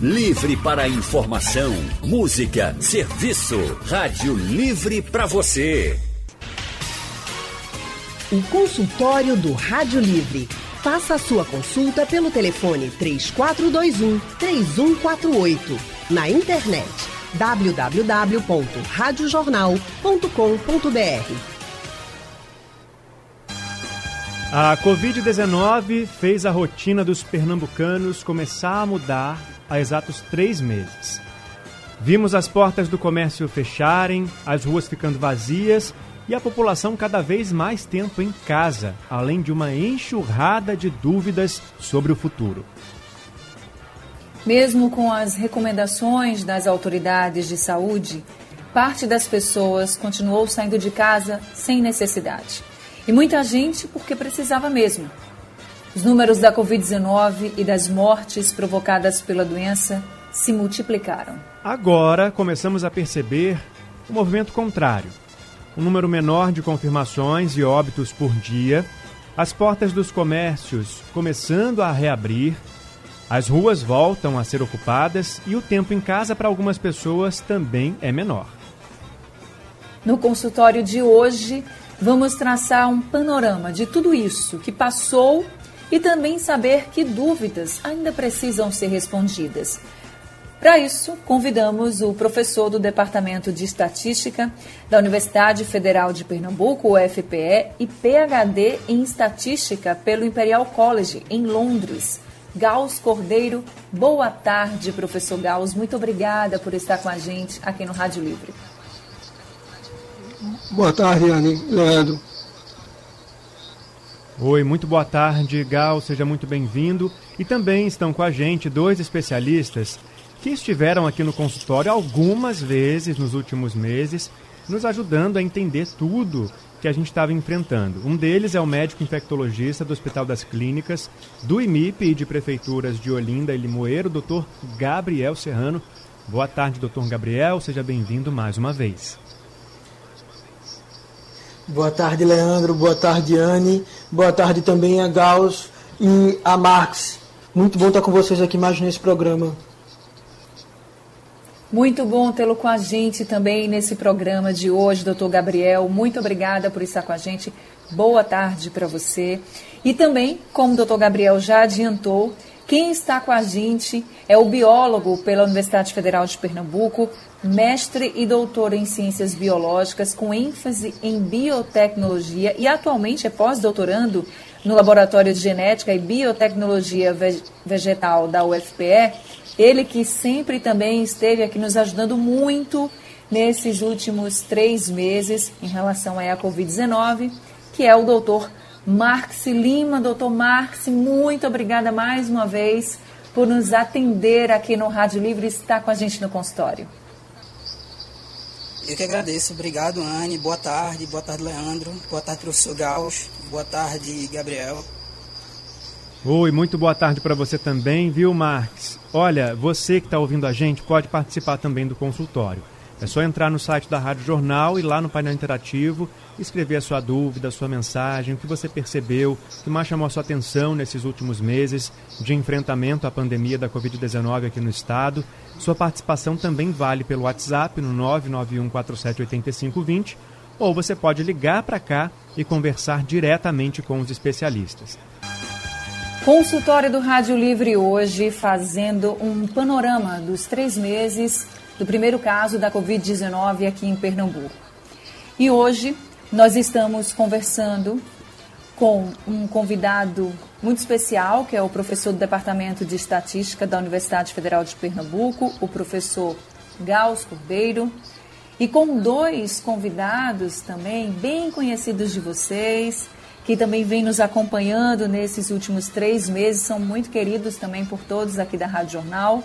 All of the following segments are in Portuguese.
Livre para informação, música, serviço. Rádio Livre para você. O consultório do Rádio Livre. Faça a sua consulta pelo telefone 3421 3148. Na internet www.radiojornal.com.br. A Covid-19 fez a rotina dos pernambucanos começar a mudar há exatos três meses. Vimos as portas do comércio fecharem, as ruas ficando vazias e a população cada vez mais tempo em casa, além de uma enxurrada de dúvidas sobre o futuro. Mesmo com as recomendações das autoridades de saúde, parte das pessoas continuou saindo de casa sem necessidade. E muita gente porque precisava mesmo. Os números da Covid-19 e das mortes provocadas pela doença se multiplicaram. Agora começamos a perceber o movimento contrário. Um número menor de confirmações e óbitos por dia, as portas dos comércios começando a reabrir, as ruas voltam a ser ocupadas e o tempo em casa para algumas pessoas também é menor. No consultório de hoje, vamos traçar um panorama de tudo isso que passou e também saber que dúvidas ainda precisam ser respondidas. Para isso, convidamos o professor do Departamento de Estatística da Universidade Federal de Pernambuco, UFPE, e PhD em Estatística pelo Imperial College, em Londres. Gauss Cordeiro, boa tarde, professor Gauss. Muito obrigada por estar com a gente aqui no Rádio Livre. Boa tarde, Anne. Leandro. Oi, muito boa tarde, Gal, seja muito bem-vindo. E também estão com a gente dois especialistas que estiveram aqui no consultório algumas vezes nos últimos meses, nos ajudando a entender tudo que a gente estava enfrentando. Um deles é o médico infectologista do Hospital das Clínicas, do IMIP e de prefeituras de Olinda e Limoeiro, doutor Gabriel Serrano. Boa tarde, doutor Gabriel, seja bem-vindo mais uma vez. Boa tarde, Leandro. Boa tarde, Anne. Boa tarde também a Gauss e a Marx. Muito bom estar com vocês aqui mais nesse programa. Muito bom tê-lo com a gente também nesse programa de hoje, doutor Gabriel. Muito obrigada por estar com a gente. Boa tarde para você. E também, como o doutor Gabriel já adiantou, quem está com a gente é o biólogo pela Universidade Federal de Pernambuco, mestre e doutor em ciências biológicas, com ênfase em biotecnologia e atualmente é pós-doutorando no Laboratório de Genética e Biotecnologia Vegetal da UFPE. Ele que sempre também esteve aqui nos ajudando muito nesses últimos três meses em relação à Covid-19, que é o doutor Marx Lima. Doutor Marx, muito obrigada mais uma vez por nos atender aqui no Rádio Livre e estar com a gente no consultório. Eu que agradeço. Obrigado, Anne. Boa tarde. Boa tarde, Leandro. Boa tarde, professor Gauss. Boa tarde, Gabriel. Oi, muito boa tarde para você também, viu, Marx? Olha, você que está ouvindo a gente pode participar também do consultório. É só entrar no site da Rádio Jornal e lá no painel interativo escrever a sua dúvida, a sua mensagem, o que você percebeu, o que mais chamou a sua atenção nesses últimos meses de enfrentamento à pandemia da Covid-19 aqui no estado. Sua participação também vale pelo WhatsApp no 991478520 ou você pode ligar para cá e conversar diretamente com os especialistas. Consultório do Rádio Livre hoje fazendo um panorama dos três meses do primeiro caso da Covid-19 aqui em Pernambuco. E hoje nós estamos conversando com um convidado muito especial, que é o professor do Departamento de Estatística da Universidade Federal de Pernambuco, o professor Gauss Cordeiro, e com dois convidados também bem conhecidos de vocês, que também vêm nos acompanhando nesses últimos três meses, são muito queridos também por todos aqui da Rádio Jornal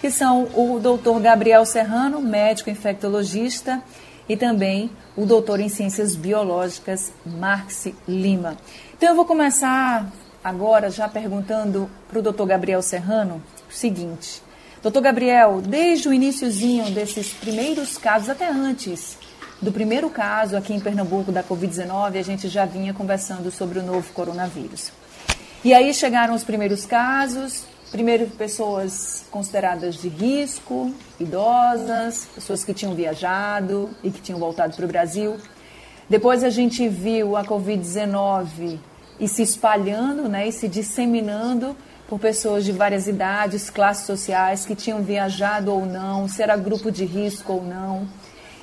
que são o doutor Gabriel Serrano, médico infectologista, e também o doutor em ciências biológicas, Marx Lima. Então eu vou começar agora já perguntando para o doutor Gabriel Serrano o seguinte. Doutor Gabriel, desde o iníciozinho desses primeiros casos, até antes do primeiro caso aqui em Pernambuco da Covid-19, a gente já vinha conversando sobre o novo coronavírus. E aí chegaram os primeiros casos, Primeiro, pessoas consideradas de risco, idosas, pessoas que tinham viajado e que tinham voltado para o Brasil. Depois a gente viu a Covid-19 e se espalhando né, e se disseminando por pessoas de várias idades, classes sociais que tinham viajado ou não, se era grupo de risco ou não.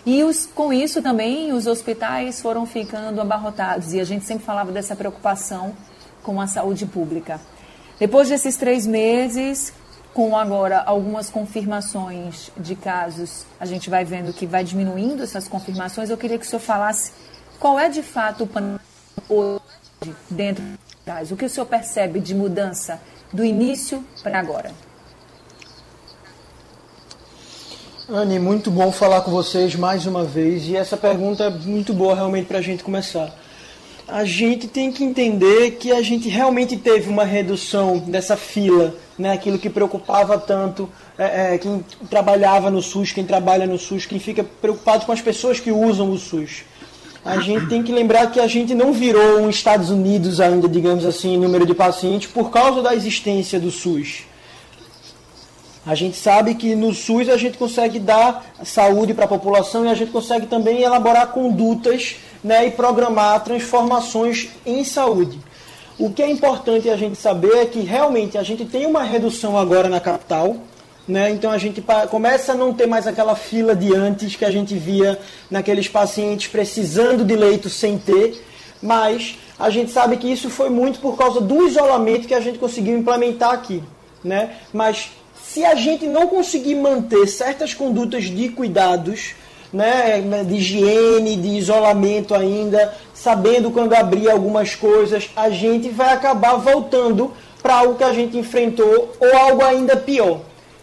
E os, com isso também os hospitais foram ficando abarrotados e a gente sempre falava dessa preocupação com a saúde pública. Depois desses três meses, com agora algumas confirmações de casos, a gente vai vendo que vai diminuindo essas confirmações. Eu queria que o senhor falasse qual é de fato o panorama hoje dentro hospitais. O que o senhor percebe de mudança do início para agora? Anne, muito bom falar com vocês mais uma vez e essa pergunta é muito boa realmente para a gente começar a gente tem que entender que a gente realmente teve uma redução dessa fila, né? aquilo que preocupava tanto é, é, quem trabalhava no SUS, quem trabalha no SUS, quem fica preocupado com as pessoas que usam o SUS. A gente tem que lembrar que a gente não virou um Estados Unidos ainda, digamos assim, em número de pacientes por causa da existência do SUS. A gente sabe que no SUS a gente consegue dar saúde para a população e a gente consegue também elaborar condutas né, e programar transformações em saúde. O que é importante a gente saber é que realmente a gente tem uma redução agora na capital, né? Então a gente começa a não ter mais aquela fila de antes que a gente via naqueles pacientes precisando de leito sem ter, mas a gente sabe que isso foi muito por causa do isolamento que a gente conseguiu implementar aqui, né? Mas se a gente não conseguir manter certas condutas de cuidados, né, de higiene, de isolamento ainda, sabendo quando abrir algumas coisas, a gente vai acabar voltando para algo que a gente enfrentou ou algo ainda pior.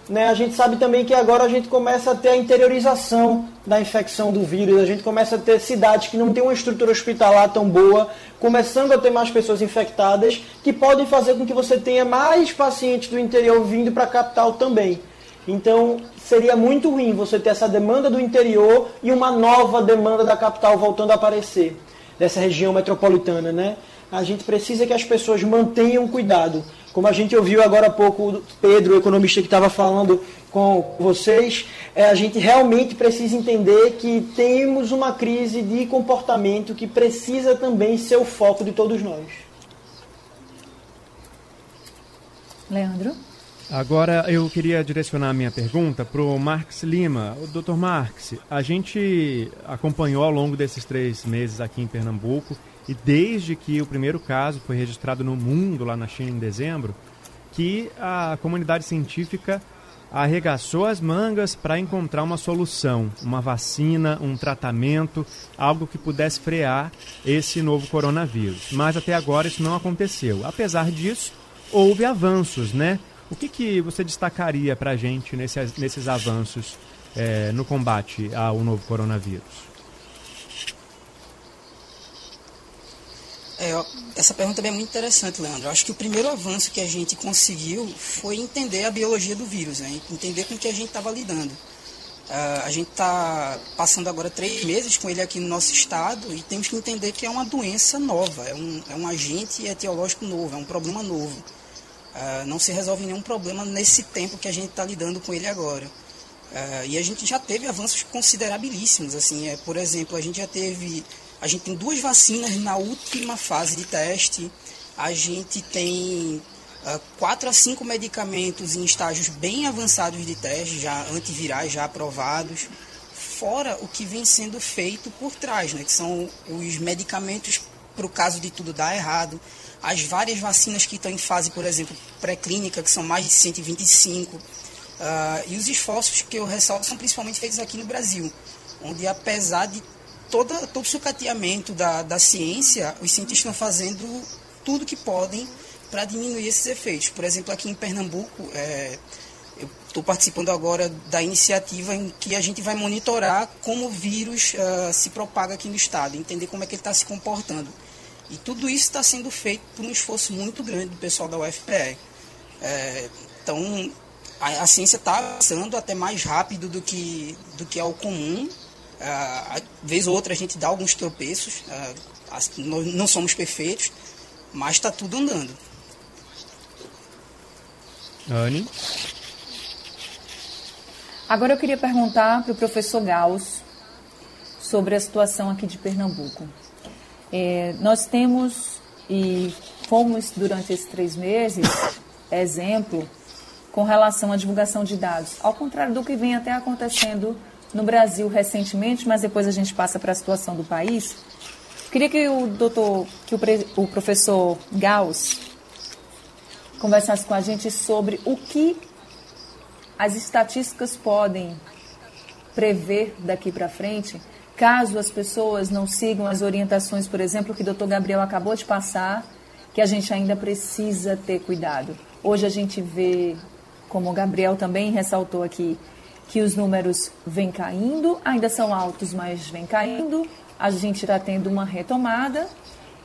Né? A gente sabe também que agora a gente começa a ter a interiorização da infecção do vírus, a gente começa a ter cidades que não têm uma estrutura hospitalar tão boa, começando a ter mais pessoas infectadas, que podem fazer com que você tenha mais pacientes do interior vindo para a capital também. Então, seria muito ruim você ter essa demanda do interior e uma nova demanda da capital voltando a aparecer, dessa região metropolitana, né? A gente precisa que as pessoas mantenham cuidado. Como a gente ouviu agora há pouco o Pedro, o economista que estava falando com vocês, é, a gente realmente precisa entender que temos uma crise de comportamento que precisa também ser o foco de todos nós. Leandro? Agora eu queria direcionar a minha pergunta para o Marx Lima. Dr. Marx, a gente acompanhou ao longo desses três meses aqui em Pernambuco e desde que o primeiro caso foi registrado no mundo, lá na China, em dezembro, que a comunidade científica arregaçou as mangas para encontrar uma solução, uma vacina, um tratamento, algo que pudesse frear esse novo coronavírus. Mas até agora isso não aconteceu. Apesar disso, houve avanços, né? O que, que você destacaria para a gente nesses, nesses avanços é, no combate ao novo coronavírus? É, essa pergunta é muito interessante, Leandro. Acho que o primeiro avanço que a gente conseguiu foi entender a biologia do vírus, né? entender com o que a gente estava lidando. Uh, a gente está passando agora três meses com ele aqui no nosso estado e temos que entender que é uma doença nova, é um, é um agente etiológico novo, é um problema novo. Uh, não se resolve nenhum problema nesse tempo que a gente está lidando com ele agora. Uh, e a gente já teve avanços considerabilíssimos. Assim, é, por exemplo, a gente já teve. A gente tem duas vacinas na última fase de teste. A gente tem uh, quatro a cinco medicamentos em estágios bem avançados de teste, já antivirais, já aprovados. Fora o que vem sendo feito por trás, né, que são os medicamentos para o caso de tudo dar errado as várias vacinas que estão em fase, por exemplo, pré-clínica, que são mais de 125, uh, ah, e os esforços que eu ressalto são principalmente feitos aqui no Brasil, onde apesar de toda, todo o sucateamento da, da ciência, os cientistas estão fazendo tudo que podem para diminuir esses efeitos. Por exemplo, aqui em Pernambuco, é, eu estou participando agora da iniciativa em que a gente vai monitorar como o vírus uh, se propaga aqui no estado, entender como é que ele está se comportando. E tudo isso está sendo feito por um esforço muito grande do pessoal da UFPE. É, então, a, a ciência está avançando até mais rápido do que, do que é o comum. É, vez ou outra a gente dá alguns tropeços, é, nós não somos perfeitos, mas está tudo andando. Anne? Agora eu queria perguntar para o professor Gauss sobre a situação aqui de Pernambuco. É, nós temos e fomos durante esses três meses exemplo com relação à divulgação de dados, ao contrário do que vem até acontecendo no Brasil recentemente, mas depois a gente passa para a situação do país. Queria que o doutor, que o, o professor Gauss conversasse com a gente sobre o que as estatísticas podem prever daqui para frente, caso as pessoas não sigam as orientações, por exemplo, que o doutor Gabriel acabou de passar, que a gente ainda precisa ter cuidado. Hoje a gente vê, como o Gabriel também ressaltou aqui, que os números vêm caindo, ainda são altos, mas vêm caindo, a gente está tendo uma retomada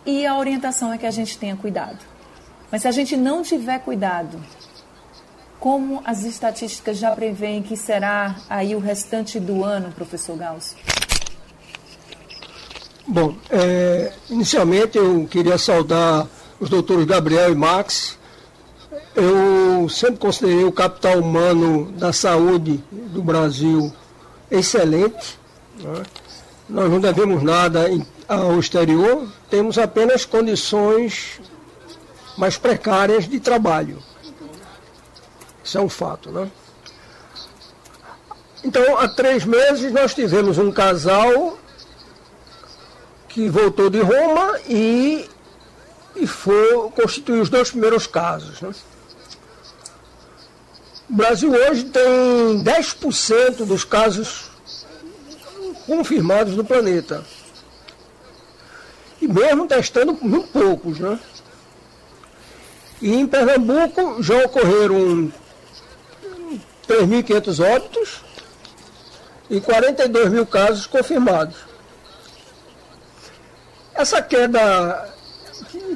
e a orientação é que a gente tenha cuidado. Mas se a gente não tiver cuidado, como as estatísticas já preveem que será aí o restante do ano, professor Gauss? Bom, é, inicialmente eu queria saudar os doutores Gabriel e Max. Eu sempre considerei o capital humano da saúde do Brasil excelente. Né? Nós não devemos nada ao exterior, temos apenas condições mais precárias de trabalho. Isso é um fato, né? Então, há três meses nós tivemos um casal que voltou de Roma e, e foi constituir os dois primeiros casos. Né? O Brasil hoje tem 10% dos casos confirmados no planeta. E mesmo testando muito poucos, né? E em Pernambuco já ocorreram 3.500 óbitos e 42 mil casos confirmados. Essa queda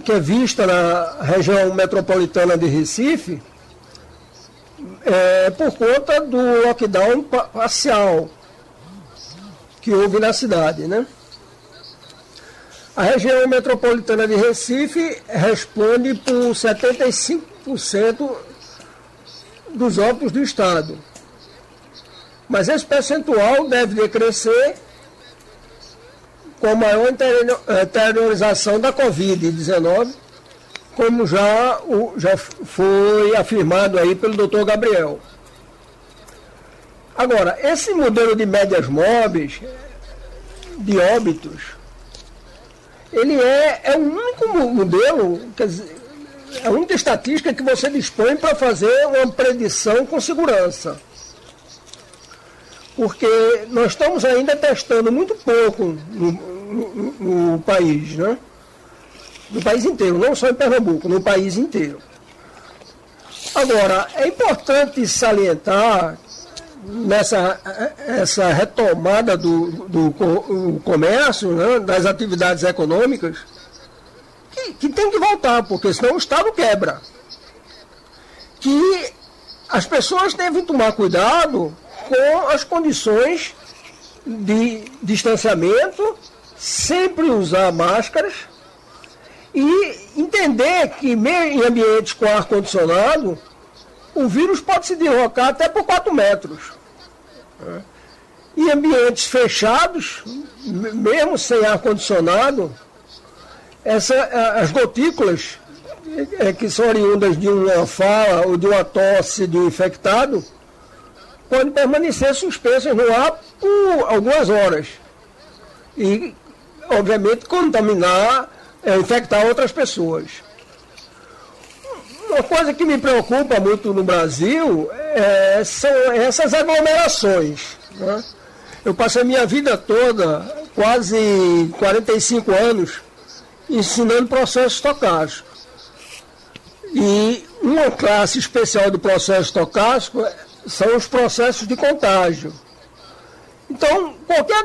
que é vista na região metropolitana de Recife é por conta do lockdown parcial que houve na cidade, né? A região metropolitana de Recife responde por 75% dos óbitos do Estado. Mas esse percentual deve decrescer com a maior interiorização da Covid-19, como já, já foi afirmado aí pelo doutor Gabriel. Agora, esse modelo de médias móveis de óbitos, ele é, é o único modelo, quer dizer, é a única estatística que você dispõe para fazer uma predição com segurança. Porque nós estamos ainda testando muito pouco no, no, no país, né? No país inteiro, não só em Pernambuco, no país inteiro. Agora, é importante salientar nessa essa retomada do, do, do comércio, né, das atividades econômicas, que, que tem que voltar, porque senão o Estado quebra. Que as pessoas devem tomar cuidado com as condições de distanciamento, sempre usar máscaras e entender que em ambientes com ar-condicionado, o vírus pode se deslocar até por 4 metros. Em ambientes fechados, mesmo sem ar-condicionado, as gotículas é, que são oriundas de uma fala ou de uma tosse um infectado podem permanecer suspensas no ar por algumas horas. E, obviamente, contaminar, é, infectar outras pessoas. Uma coisa que me preocupa muito no Brasil é, são essas aglomerações. Né? Eu passei minha vida toda, quase 45 anos, ensinando processo estocástico. E uma classe especial do processo estocástico são os processos de contágio. Então, qualquer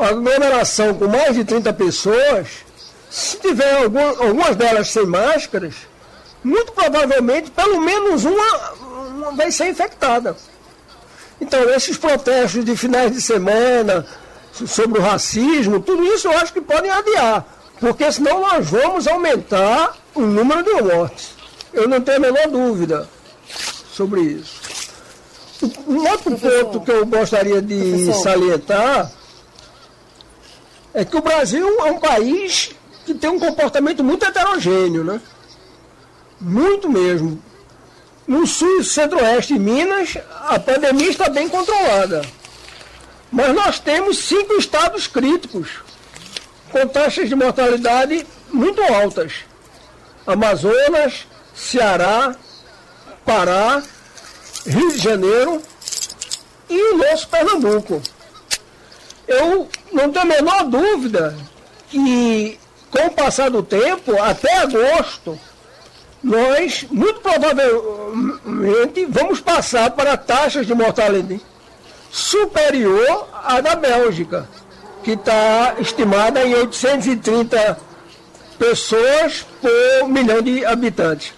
aglomeração com mais de 30 pessoas, se tiver algumas delas sem máscaras, muito provavelmente pelo menos uma, vai ser infectada. Então, esses protestos de finais de semana sobre o racismo, tudo isso eu acho que podem adiar porque senão nós vamos aumentar o número de mortes. Eu não tenho a menor dúvida. sobre isso. Um outro ponto que eu gostaria de Professor. salientar é que o Brasil é um país que tem um comportamento muito heterogêneo, né? Muito mesmo. No sul e centro-oeste de Minas, a pandemia está bem controlada. Mas nós temos cinco estados críticos, com taxas de mortalidade muito altas. Amazonas, Ceará, Pará, Rio de Janeiro e o nosso Pernambuco. Eu não tenho a menor dúvida que, com o passar do tempo, até agosto, nós, muito provavelmente, vamos passar para taxas de mortalidade superior à da Bélgica, que está estimada em 830 pessoas por milhão de habitantes.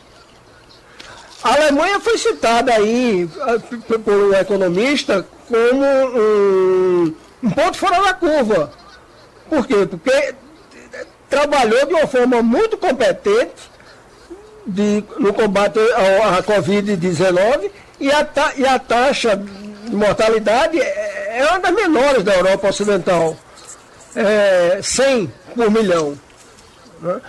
A Alemanha foi citada aí por um economista como um, um ponto fora da curva. Por quê? Porque trabalhou de uma forma muito competente de, no combate à Covid-19 e, a, e a taxa de mortalidade é, é uma das menores da Europa Ocidental. É, 100 por milhão. Né?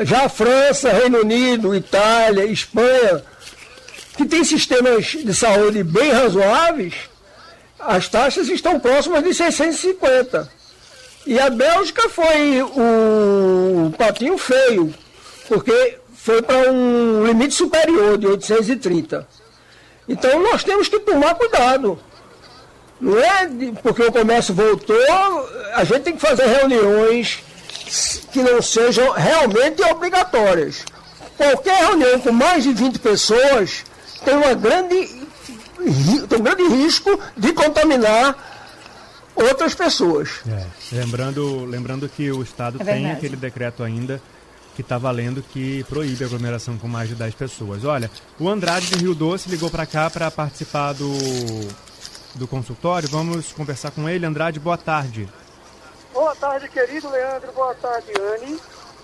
Já a França, Reino Unido, Itália, Espanha, que tem sistemas de saúde bem razoáveis, as taxas estão próximas de 650. E a Bélgica foi o patinho feio, porque foi para um limite superior de 830. Então nós temos que tomar cuidado. Não é porque o comércio voltou, a gente tem que fazer reuniões que não sejam realmente obrigatórias. Qualquer reunião com mais de 20 pessoas tem, uma grande, tem um grande risco de contaminar outras pessoas. É, lembrando, lembrando que o Estado é tem aquele decreto ainda que está valendo que proíbe a aglomeração com mais de 10 pessoas. Olha, o Andrade de Rio Doce ligou para cá para participar do, do consultório. Vamos conversar com ele. Andrade, boa tarde. Boa tarde, querido Leandro. Boa tarde, Anne.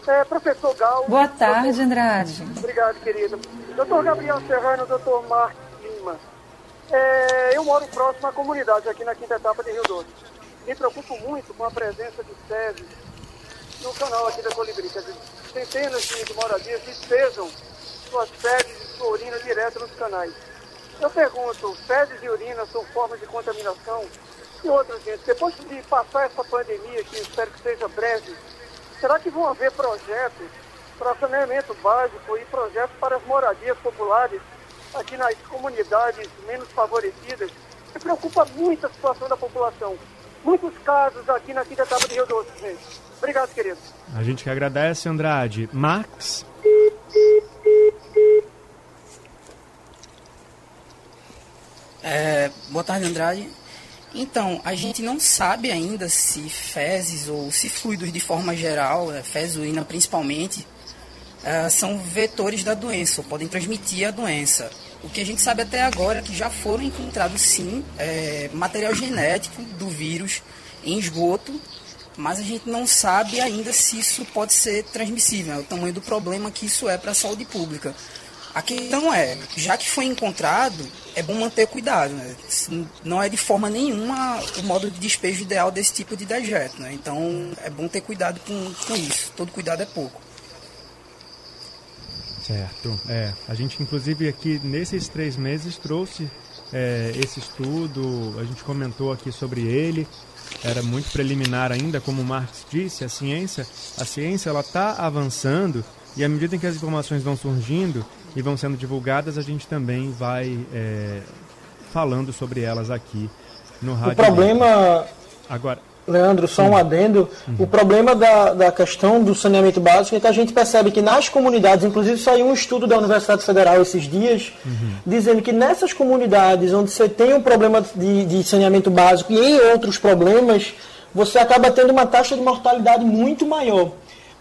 É, professor Gal. Boa tarde, Andrade. Obrigado, querido. Doutor Gabriel Serrano, doutor Marcos Lima. É, eu moro próximo à comunidade aqui na quinta etapa de Rio Doce. Me preocupo muito com a presença de SESI no canal aqui da Colibri. Quer dizer, centenas de moradias despejam suas fezes e sua urina direto nos canais. Eu pergunto, fezes e urina são formas de contaminação? E outra, gente, depois de passar essa pandemia, que espero que seja breve, será que vão haver projetos para saneamento básico e projetos para as moradias populares aqui nas comunidades menos favorecidas? Me preocupa muito a situação da população. Muitos casos aqui na quinta etapa de Rio Doce, gente. Obrigado, querido. A gente que agradece, Andrade. Max? É, boa tarde, Andrade. Então, a gente não sabe ainda se fezes ou se fluidos de forma geral, é, fezes urina principalmente, é, são vetores da doença, ou podem transmitir a doença. O que a gente sabe até agora é que já foram encontrados sim é, material genético do vírus em esgoto, mas a gente não sabe ainda se isso pode ser transmissível, é o tamanho do problema que isso é para a saúde pública. A questão é, já que foi encontrado, é bom manter cuidado, né? Não é de forma nenhuma o modo de despejo ideal desse tipo de dejeto, né? Então é bom ter cuidado com, com isso. Todo cuidado é pouco. Certo. É, a gente inclusive aqui nesses três meses trouxe é, esse estudo, a gente comentou aqui sobre ele. Era muito preliminar ainda, como o Marx disse, a ciência, a ciência ela está avançando e à medida em que as informações vão surgindo, e vão sendo divulgadas, a gente também vai é, falando sobre elas aqui no rádio. O problema. Agora. Leandro, só um adendo. Uhum. O problema da, da questão do saneamento básico é que a gente percebe que nas comunidades, inclusive saiu um estudo da Universidade Federal esses dias, uhum. dizendo que nessas comunidades onde você tem um problema de, de saneamento básico e em outros problemas, você acaba tendo uma taxa de mortalidade muito maior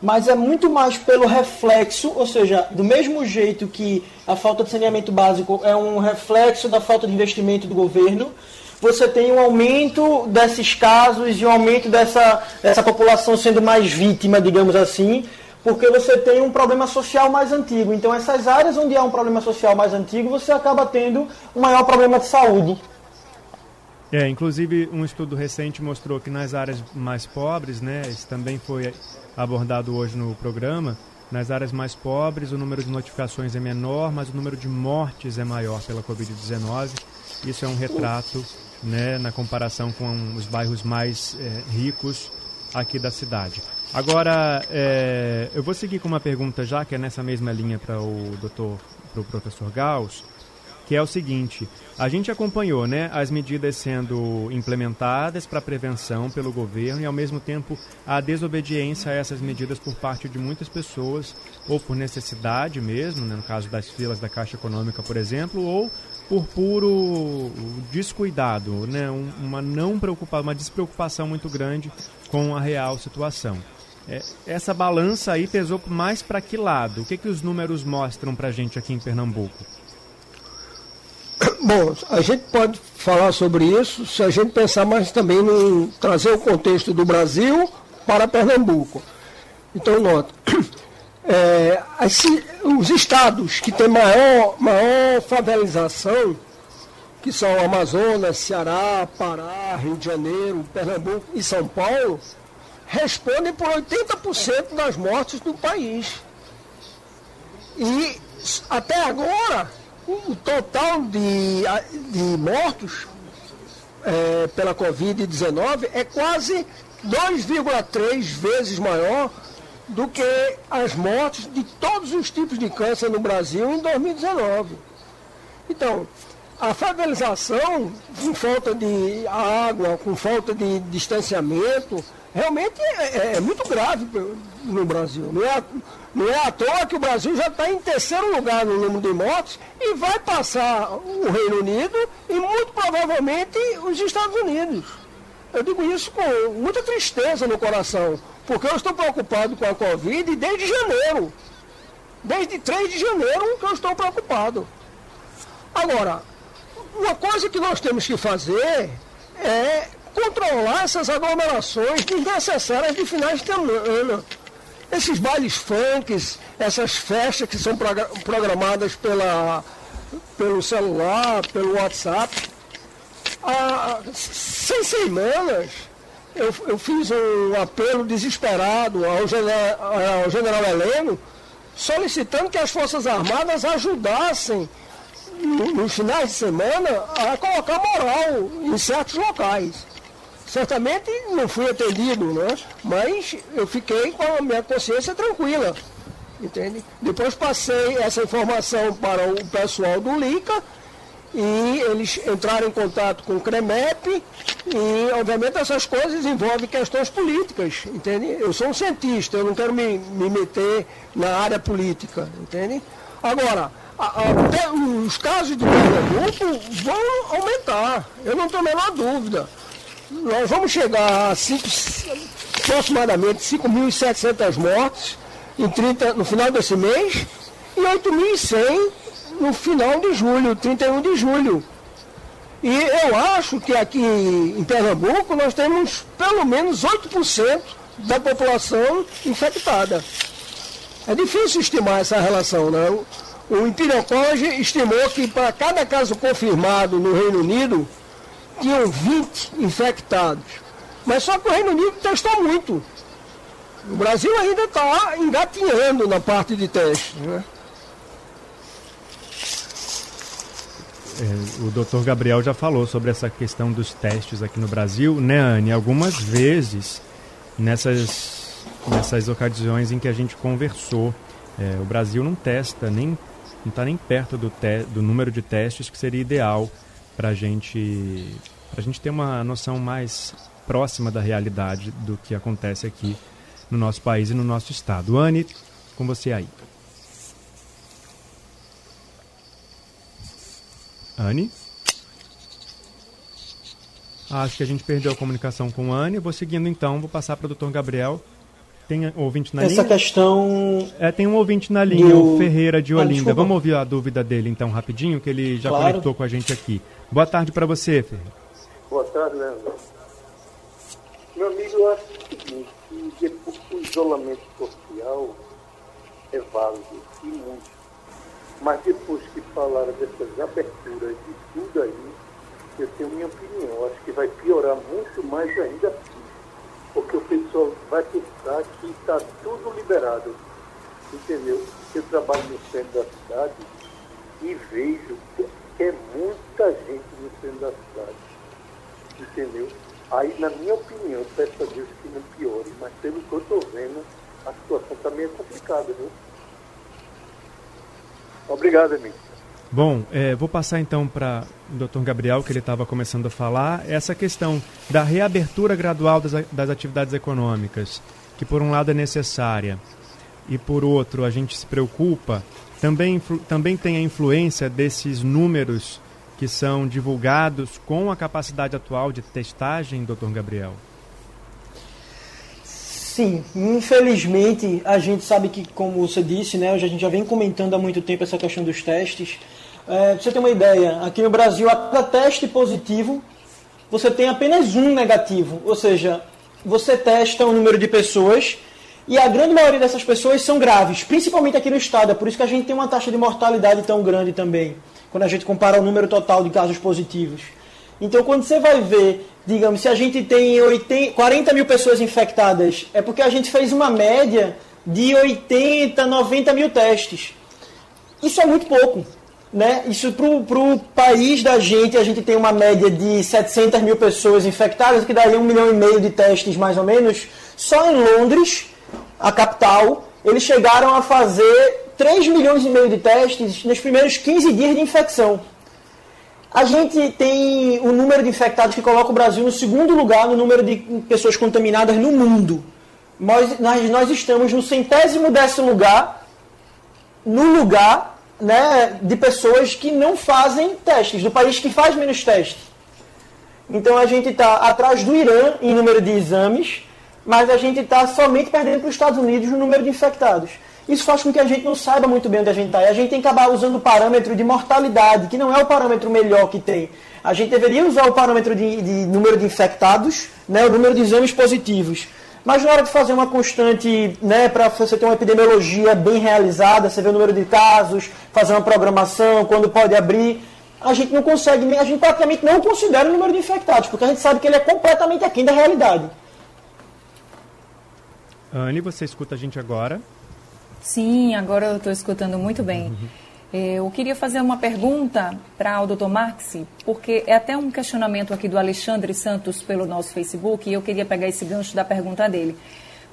mas é muito mais pelo reflexo, ou seja, do mesmo jeito que a falta de saneamento básico é um reflexo da falta de investimento do governo, você tem um aumento desses casos e um aumento dessa, dessa população sendo mais vítima, digamos assim, porque você tem um problema social mais antigo. Então, essas áreas onde há um problema social mais antigo, você acaba tendo um maior problema de saúde. É, inclusive um estudo recente mostrou que nas áreas mais pobres, né, isso também foi abordado hoje no programa, nas áreas mais pobres o número de notificações é menor, mas o número de mortes é maior pela Covid-19. Isso é um retrato, né, na comparação com os bairros mais é, ricos aqui da cidade. Agora, é, eu vou seguir com uma pergunta já, que é nessa mesma linha para o doutor, para o professor Gauss que é o seguinte: a gente acompanhou né, as medidas sendo implementadas para prevenção pelo governo e, ao mesmo tempo, a desobediência a essas medidas por parte de muitas pessoas, ou por necessidade mesmo, né, no caso das filas da Caixa Econômica, por exemplo, ou por puro descuidado, né, uma não preocupação, uma despreocupação muito grande com a real situação. É, essa balança aí pesou mais para que lado? O que, que os números mostram para a gente aqui em Pernambuco? Bom, a gente pode falar sobre isso se a gente pensar mais também em trazer o contexto do Brasil para Pernambuco. Então, nota, é, os estados que têm maior, maior favelização, que são Amazonas, Ceará, Pará, Rio de Janeiro, Pernambuco e São Paulo, respondem por 80% das mortes do país. E até agora, o total de, de mortos é, pela Covid-19 é quase 2,3 vezes maior do que as mortes de todos os tipos de câncer no Brasil em 2019. Então, a favelização, com falta de água, com falta de distanciamento, realmente é, é, é muito grave no Brasil. Não é, não é à toa que o Brasil já está em terceiro lugar no número de mortes e vai passar o Reino Unido e muito provavelmente os Estados Unidos. Eu digo isso com muita tristeza no coração, porque eu estou preocupado com a Covid desde janeiro. Desde 3 de janeiro que eu estou preocupado. Agora, uma coisa que nós temos que fazer é controlar essas aglomerações desnecessárias de finais de semana. Esses bailes funks, essas festas que são programadas pela, pelo celular, pelo WhatsApp. Há seis semanas eu, eu fiz um apelo desesperado ao general, ao general Heleno, solicitando que as Forças Armadas ajudassem nos finais de semana a colocar moral em certos locais. Certamente não fui atendido, né? mas eu fiquei com a minha consciência tranquila. Entende? Depois passei essa informação para o pessoal do LICA e eles entraram em contato com o CREMEP e, obviamente, essas coisas envolvem questões políticas, entende? Eu sou um cientista, eu não quero me, me meter na área política, entende? Agora, a, a, os casos de Pernambuco vão aumentar, eu não tenho a menor dúvida nós vamos chegar a cinco, aproximadamente 5.700 mortes em 30, no final desse mês e 8.100 no final de julho, 31 de julho. E eu acho que aqui em Pernambuco nós temos pelo menos 8% da população infectada. É difícil estimar essa relação? Né? O Imperial College estimou que para cada caso confirmado no Reino Unido, tinham 20 infectados. Mas só que o Reino Unido testou muito. O Brasil ainda está engatinhando na parte de teste. Né? O doutor Gabriel já falou sobre essa questão dos testes aqui no Brasil, né, Anne? Algumas vezes nessas, nessas ocasiões em que a gente conversou, é, o Brasil não testa nem não está nem perto do, te, do número de testes que seria ideal para gente, a gente ter uma noção mais próxima da realidade do que acontece aqui no nosso país e no nosso estado. Anne, com você aí. Anne? Acho que a gente perdeu a comunicação com a Anne. Vou seguindo então, vou passar para o doutor Gabriel. Tem um ouvinte na Essa linha? Essa questão. É, tem um ouvinte na linha, do... o Ferreira de ah, Olinda. Ah, Vamos ouvir a dúvida dele então rapidinho, que ele já claro. conectou com a gente aqui. Boa tarde para você, Ferreira. Boa tarde, Leandro. Meu amigo, eu acho o seguinte, que o isolamento social é válido e muito. Mas depois que falaram dessas aberturas de tudo aí, eu tenho minha opinião. Acho que vai piorar muito mais ainda porque o pessoal vai pensar que está tudo liberado. Entendeu? Eu trabalho no centro da cidade e vejo que é muita gente no centro da cidade. Entendeu? Aí, na minha opinião, peço a Deus que não piore, mas pelo que eu estou vendo, a situação também é complicada, viu? Obrigado, amigo. Bom, é, vou passar então para o Dr. Gabriel, que ele estava começando a falar, essa questão da reabertura gradual das, das atividades econômicas, que por um lado é necessária e por outro a gente se preocupa, também, também tem a influência desses números que são divulgados com a capacidade atual de testagem, doutor Gabriel? Sim, infelizmente a gente sabe que, como você disse, né, a gente já vem comentando há muito tempo essa questão dos testes. É, pra você ter uma ideia, aqui no Brasil, a cada teste positivo, você tem apenas um negativo. Ou seja, você testa o um número de pessoas e a grande maioria dessas pessoas são graves, principalmente aqui no estado. É por isso que a gente tem uma taxa de mortalidade tão grande também quando a gente compara o número total de casos positivos. Então, quando você vai ver, digamos, se a gente tem 80, 40 mil pessoas infectadas, é porque a gente fez uma média de 80, 90 mil testes. Isso é muito pouco. Né? Isso para o país da gente, a gente tem uma média de 700 mil pessoas infectadas, que daria um milhão e meio de testes mais ou menos. Só em Londres, a capital, eles chegaram a fazer 3 milhões e meio de testes nos primeiros 15 dias de infecção. A gente tem o número de infectados que coloca o Brasil no segundo lugar no número de pessoas contaminadas no mundo. Nós, nós, nós estamos no centésimo décimo lugar, no lugar né, de pessoas que não fazem testes, do país que faz menos testes. Então a gente está atrás do Irã em número de exames, mas a gente está somente perdendo para os Estados Unidos no número de infectados. Isso faz com que a gente não saiba muito bem onde a gente está. E a gente tem que acabar usando o parâmetro de mortalidade, que não é o parâmetro melhor que tem. A gente deveria usar o parâmetro de, de número de infectados, né, o número de exames positivos. Mas na hora de fazer uma constante, né, para você ter uma epidemiologia bem realizada, você vê o número de casos, fazer uma programação, quando pode abrir, a gente não consegue, a gente praticamente não considera o número de infectados, porque a gente sabe que ele é completamente aquém da realidade. Anne, você escuta a gente agora? Sim, agora eu estou escutando muito bem. Eu queria fazer uma pergunta para o Dr. Marx, porque é até um questionamento aqui do Alexandre Santos pelo nosso Facebook, e eu queria pegar esse gancho da pergunta dele.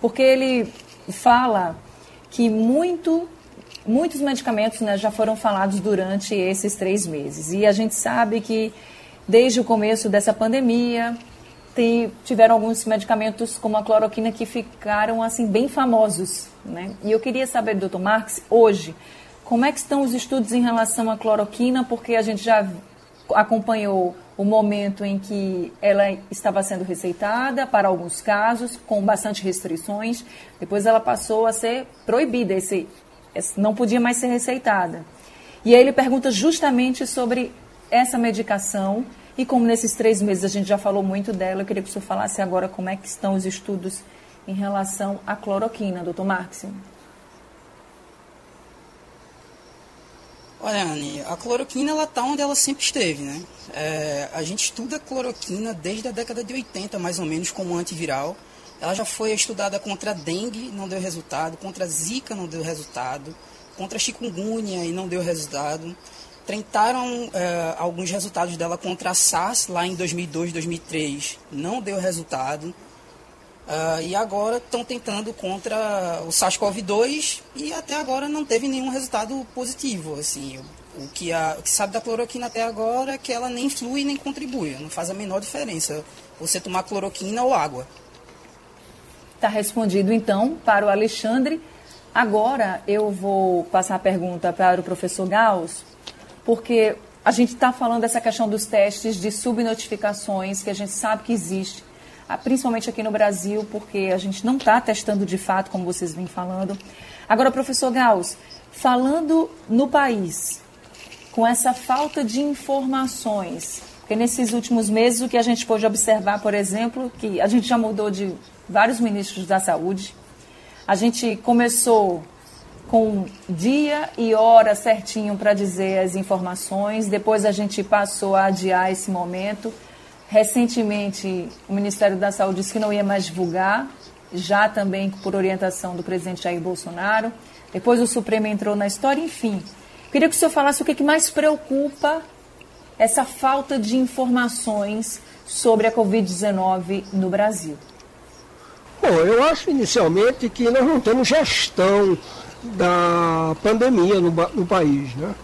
Porque ele fala que muito, muitos medicamentos né, já foram falados durante esses três meses. E a gente sabe que desde o começo dessa pandemia, tem, tiveram alguns medicamentos como a cloroquina que ficaram assim bem famosos, né? E eu queria saber, doutor Marx, hoje, como é que estão os estudos em relação à cloroquina, porque a gente já acompanhou o momento em que ela estava sendo receitada para alguns casos, com bastante restrições, depois ela passou a ser proibida, esse, não podia mais ser receitada. E aí ele pergunta justamente sobre essa medicação e como nesses três meses a gente já falou muito dela, eu queria que o senhor falasse agora como é que estão os estudos em relação à cloroquina, doutor Marx. Olha, Anne, a cloroquina ela está onde ela sempre esteve, né? É, a gente estuda a cloroquina desde a década de 80, mais ou menos, como antiviral. Ela já foi estudada contra a dengue, não deu resultado, contra a zika, não deu resultado, contra a chikungunya e não deu resultado. Tentaram é, alguns resultados dela contra a SARS lá em 2002, 2003, não deu resultado. Uh, e agora estão tentando contra o SARS-CoV-2 e até agora não teve nenhum resultado positivo. Assim, o, o, que a, o que sabe da cloroquina até agora é que ela nem flui nem contribui, não faz a menor diferença você tomar cloroquina ou água. Está respondido então para o Alexandre. Agora eu vou passar a pergunta para o professor Gauss, porque a gente está falando dessa questão dos testes de subnotificações que a gente sabe que existe ah, principalmente aqui no Brasil, porque a gente não está testando de fato, como vocês vêm falando. Agora, professor Gauss, falando no país, com essa falta de informações, porque nesses últimos meses o que a gente pôde observar, por exemplo, que a gente já mudou de vários ministros da saúde, a gente começou com dia e hora certinho para dizer as informações. Depois a gente passou a adiar esse momento. Recentemente, o Ministério da Saúde disse que não ia mais divulgar, já também por orientação do presidente Jair Bolsonaro. Depois o Supremo entrou na história, enfim. Queria que o senhor falasse o que, que mais preocupa essa falta de informações sobre a Covid-19 no Brasil. Bom, eu acho inicialmente que nós não temos gestão da pandemia no, no país. Né?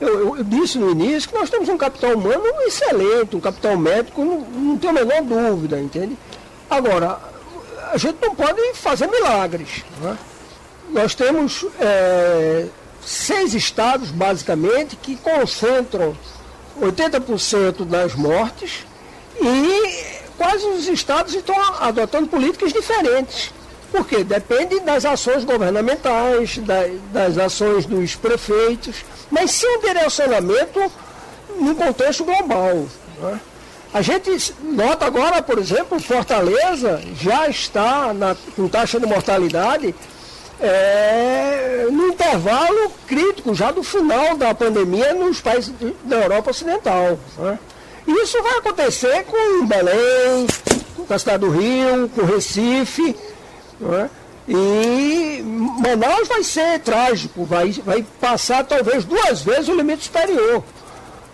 Eu, eu, eu, disse no início que nós temos um capital humano excelente, um capital médico, não, não tenho a menor dúvida, entende? Agora, a gente não pode fazer milagres. Né? Nós temos é, seis estados, basicamente, que concentram 80% das mortes e quase os estados estão adotando políticas diferentes. Porque depende das ações governamentais, das ações dos prefeitos, mas sem um direcionamento num contexto global. Né? A gente nota agora, por exemplo, Fortaleza já está na, com taxa de mortalidade é, no intervalo crítico, já do final da pandemia nos países da Europa Ocidental. Né? Isso vai acontecer com Belém, com a cidade do Rio, com Recife. Né? E Manaus vai ser trágico, vai, vai passar talvez duas vezes o limite superior.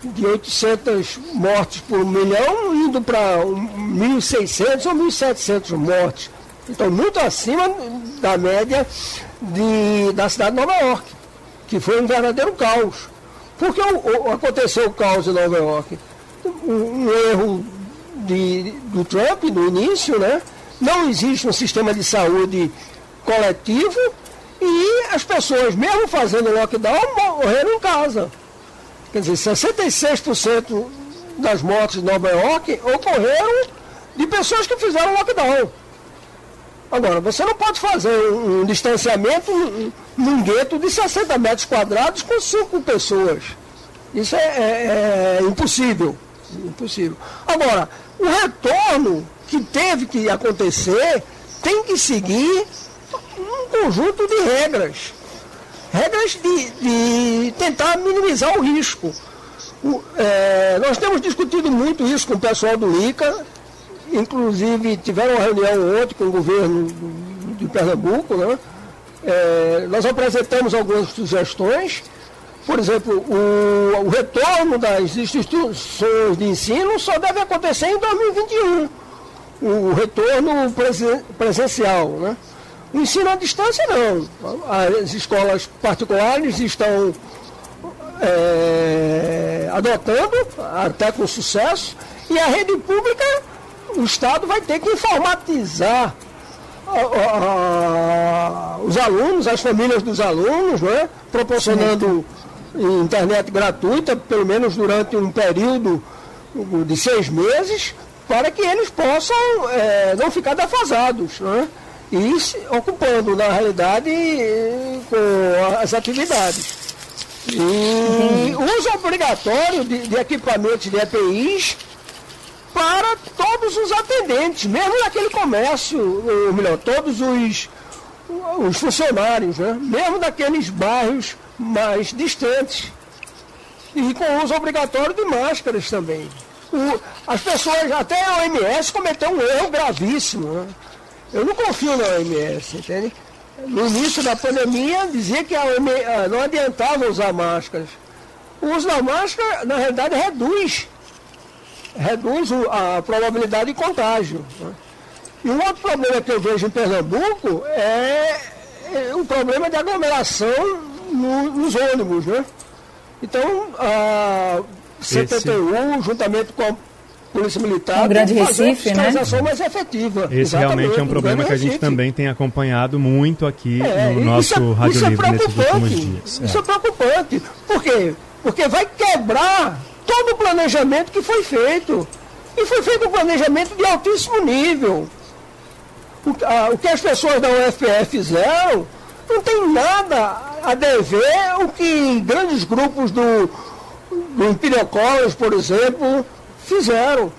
De 800 mortes por milhão, indo para 1.600 ou 1.700 mortes. Então, muito acima da média de, da cidade de Nova York, que foi um verdadeiro caos. Por que aconteceu o caos em Nova York? Um, um erro de, do Trump no início, né? Não existe um sistema de saúde coletivo e as pessoas, mesmo fazendo lockdown, morreram em casa. Quer dizer, 66% das mortes em Nova York ocorreram de pessoas que fizeram lockdown. Agora, você não pode fazer um, um distanciamento num gueto de 60 metros quadrados com cinco pessoas. Isso é, é, é impossível. Impossível. Agora, o retorno que teve que acontecer tem que seguir um conjunto de regras. Regras de, de tentar minimizar o risco. O, é, nós temos discutido muito isso com o pessoal do ICA, inclusive tiveram uma reunião ontem com o governo de Pernambuco, né? É, nós apresentamos algumas sugestões, por exemplo, o, o, retorno das instituições de ensino só deve acontecer em 2021, o retorno presen, presencial. Né? O ensino à distância não. As escolas particulares estão é, adotando, até com sucesso, e a rede pública o Estado vai ter que informatizar os alunos, as famílias dos alunos, né? proporcionando internet gratuita, pelo menos durante um período de seis meses, para que eles possam é, não ficar defasados. Né? E se ocupando, na realidade, com as atividades. E uso obrigatório de, de equipamentos de EPIs para todos os atendentes, mesmo naquele comércio, ou melhor, todos os, os funcionários, né? mesmo daqueles bairros mais distantes. E com uso obrigatório de máscaras também. O, as pessoas, até a OMS cometeu um erro gravíssimo. Né? Eu não confio na OMS, entende? No início da pandemia dizia que OMS, ah, não adiantava usar máscaras. O uso da máscara, na realidade, reduz reduz a probabilidade de contágio. Né? E um outro problema que eu vejo em Pernambuco é, é um problema de aglomeração no, nos ônibus. Né? Então, a CPTU, Esse... juntamente com a Polícia Militar, um grande Recife, né? mais efetiva. Esse Exatamente, realmente é um problema que a gente também tem acompanhado muito aqui é, no nosso isso, é- Rádio isso é Livre é nesses últimos dias. Isso é. é preocupante. Por quê? Porque vai quebrar todo o planejamento que foi feito. E foi feito um planejamento de altíssimo nível. O, a, o que as pessoas da UFPF fizeram não tem nada a dever o que grandes grupos do, do Imperial por exemplo, fizeram.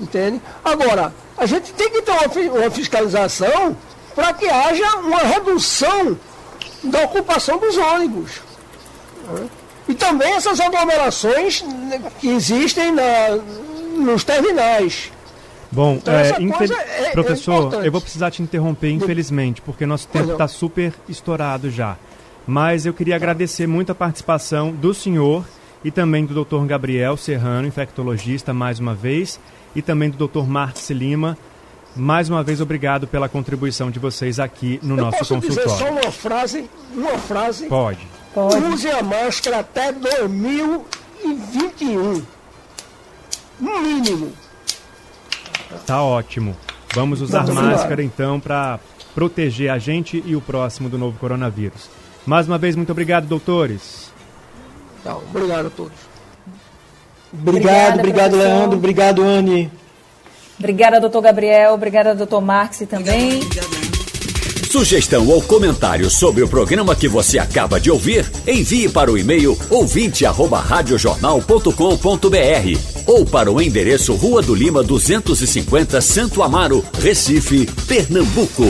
Entende? Agora, a gente tem que ter uma, uma fiscalização para que haja uma redução da ocupação dos ônibus. E também essas aglomerações que existem na, nos terminais. Bom, então, é, é, professor, é eu vou precisar te interromper, infelizmente, porque nosso tempo está super estourado já. Mas eu queria agradecer muito a participação do senhor e também do Dr. Gabriel Serrano, infectologista, mais uma vez, e também do Dr. Marcos Lima. Mais uma vez, obrigado pela contribuição de vocês aqui no eu nosso posso consultório. Dizer só uma frase, uma frase. Pode. Pode. Use a máscara até 2021. No mínimo. Tá ótimo. Vamos usar Vamos máscara então para proteger a gente e o próximo do novo coronavírus. Mais uma vez, muito obrigado, doutores. Tá, obrigado a todos. Obrigado, Obrigada, obrigado, professor. Leandro. Obrigado, Anne. Obrigada, doutor Gabriel. Obrigada, doutor Marx também. Sugestão ou comentário sobre o programa que você acaba de ouvir, envie para o e-mail ouvinte@radiojornal.com.br ou para o endereço Rua do Lima 250, Santo Amaro, Recife, Pernambuco.